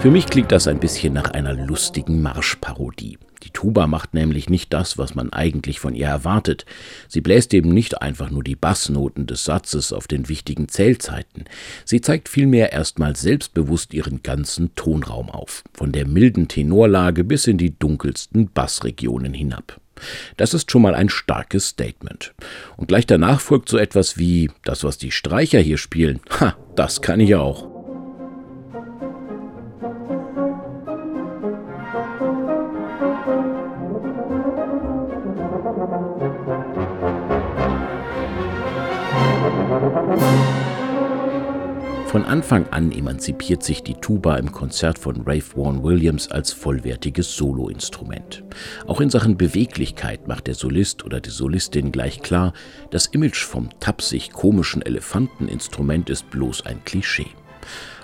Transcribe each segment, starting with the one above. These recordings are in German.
Für mich klingt das ein bisschen nach einer lustigen Marschparodie. Die Tuba macht nämlich nicht das, was man eigentlich von ihr erwartet. Sie bläst eben nicht einfach nur die Bassnoten des Satzes auf den wichtigen Zählzeiten. Sie zeigt vielmehr erstmal selbstbewusst ihren ganzen Tonraum auf, von der milden Tenorlage bis in die dunkelsten Bassregionen hinab. Das ist schon mal ein starkes Statement. Und gleich danach folgt so etwas wie das, was die Streicher hier spielen. Ha, das kann ich auch. Von Anfang an emanzipiert sich die Tuba im Konzert von Rafe Vaughan Williams als vollwertiges Soloinstrument. Auch in Sachen Beweglichkeit macht der Solist oder die Solistin gleich klar, das Image vom tapsig komischen Elefanteninstrument ist bloß ein Klischee.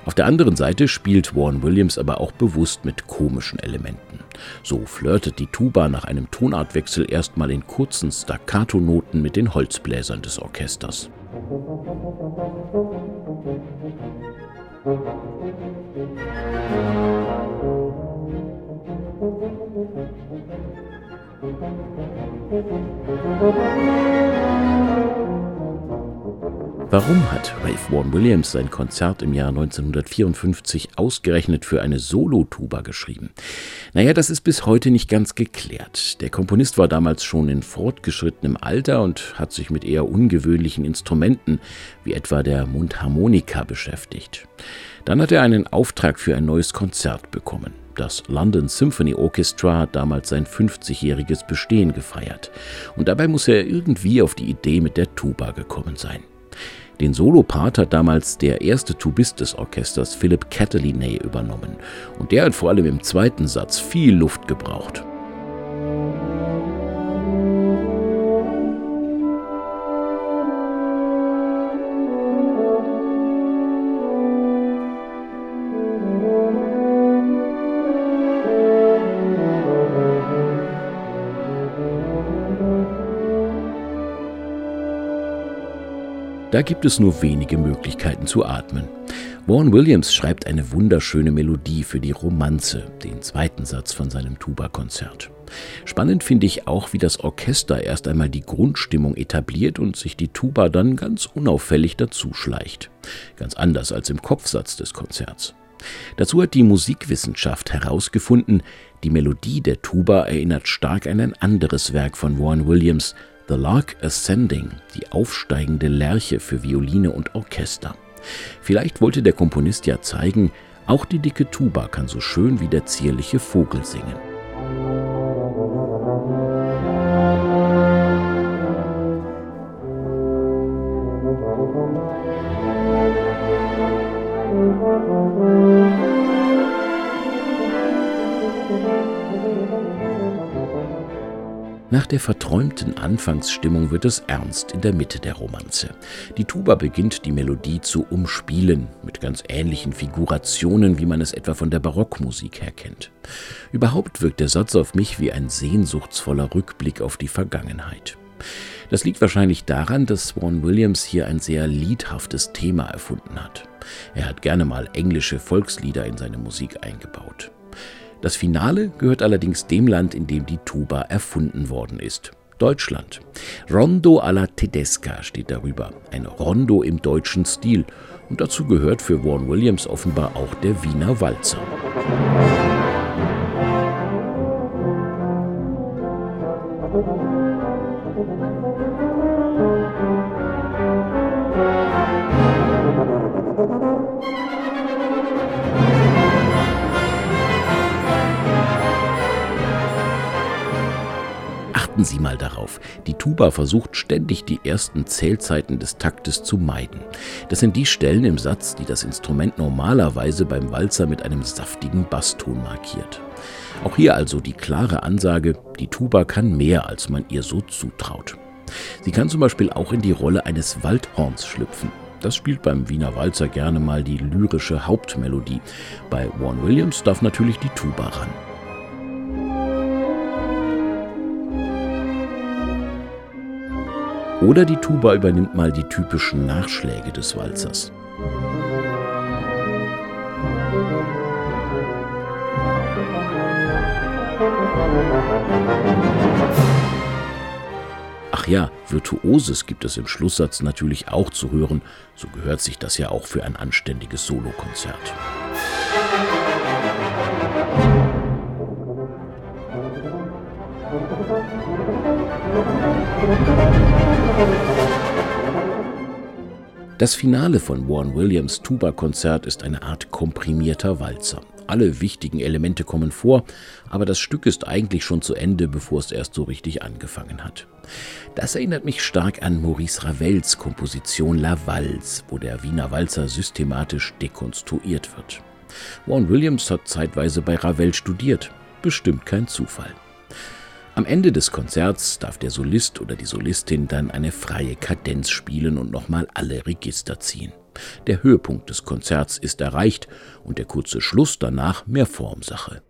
Auf der anderen Seite spielt Vaughan Williams aber auch bewusst mit komischen Elementen. So flirtet die Tuba nach einem Tonartwechsel erstmal in kurzen Staccato-Noten mit den Holzbläsern des Orchesters. Thank you. Warum hat Ralph Vaughan Williams sein Konzert im Jahr 1954 ausgerechnet für eine Solo-Tuba geschrieben? Naja, das ist bis heute nicht ganz geklärt. Der Komponist war damals schon in fortgeschrittenem Alter und hat sich mit eher ungewöhnlichen Instrumenten, wie etwa der Mundharmonika, beschäftigt. Dann hat er einen Auftrag für ein neues Konzert bekommen. Das London Symphony Orchestra hat damals sein 50-jähriges Bestehen gefeiert. Und dabei muss er irgendwie auf die Idee mit der Tuba gekommen sein. Den Solopart hat damals der erste Tubist des Orchesters Philip Catalinay übernommen und der hat vor allem im zweiten Satz viel Luft gebraucht. Da gibt es nur wenige Möglichkeiten zu atmen. Vaughan Williams schreibt eine wunderschöne Melodie für die Romanze, den zweiten Satz von seinem Tuba-Konzert. Spannend finde ich auch, wie das Orchester erst einmal die Grundstimmung etabliert und sich die Tuba dann ganz unauffällig dazuschleicht. Ganz anders als im Kopfsatz des Konzerts. Dazu hat die Musikwissenschaft herausgefunden, die Melodie der Tuba erinnert stark an ein anderes Werk von Vaughan Williams, The Lark Ascending, die aufsteigende Lerche für Violine und Orchester. Vielleicht wollte der Komponist ja zeigen, auch die dicke Tuba kann so schön wie der zierliche Vogel singen. Nach der verträumten Anfangsstimmung wird es ernst in der Mitte der Romanze. Die Tuba beginnt die Melodie zu umspielen, mit ganz ähnlichen Figurationen, wie man es etwa von der Barockmusik her kennt. Überhaupt wirkt der Satz auf mich wie ein sehnsuchtsvoller Rückblick auf die Vergangenheit. Das liegt wahrscheinlich daran, dass Swan Williams hier ein sehr liedhaftes Thema erfunden hat. Er hat gerne mal englische Volkslieder in seine Musik eingebaut. Das Finale gehört allerdings dem Land, in dem die Tuba erfunden worden ist. Deutschland. Rondo alla Tedesca steht darüber. Ein Rondo im deutschen Stil. Und dazu gehört für Vaughan Williams offenbar auch der Wiener Walzer. Achten Sie mal darauf, die Tuba versucht ständig die ersten Zählzeiten des Taktes zu meiden. Das sind die Stellen im Satz, die das Instrument normalerweise beim Walzer mit einem saftigen Basston markiert. Auch hier also die klare Ansage, die Tuba kann mehr, als man ihr so zutraut. Sie kann zum Beispiel auch in die Rolle eines Waldhorns schlüpfen. Das spielt beim Wiener Walzer gerne mal die lyrische Hauptmelodie. Bei Vaughan Williams darf natürlich die Tuba ran. Oder die Tuba übernimmt mal die typischen Nachschläge des Walzers. Ach ja, Virtuoses gibt es im Schlusssatz natürlich auch zu hören, so gehört sich das ja auch für ein anständiges Solokonzert. Das Finale von Warren Williams Tuba-Konzert ist eine Art komprimierter Walzer. Alle wichtigen Elemente kommen vor, aber das Stück ist eigentlich schon zu Ende, bevor es erst so richtig angefangen hat. Das erinnert mich stark an Maurice Ravels Komposition La Valse, wo der Wiener Walzer systematisch dekonstruiert wird. Warren Williams hat zeitweise bei Ravel studiert. Bestimmt kein Zufall. Am Ende des Konzerts darf der Solist oder die Solistin dann eine freie Kadenz spielen und nochmal alle Register ziehen. Der Höhepunkt des Konzerts ist erreicht und der kurze Schluss danach mehr Formsache.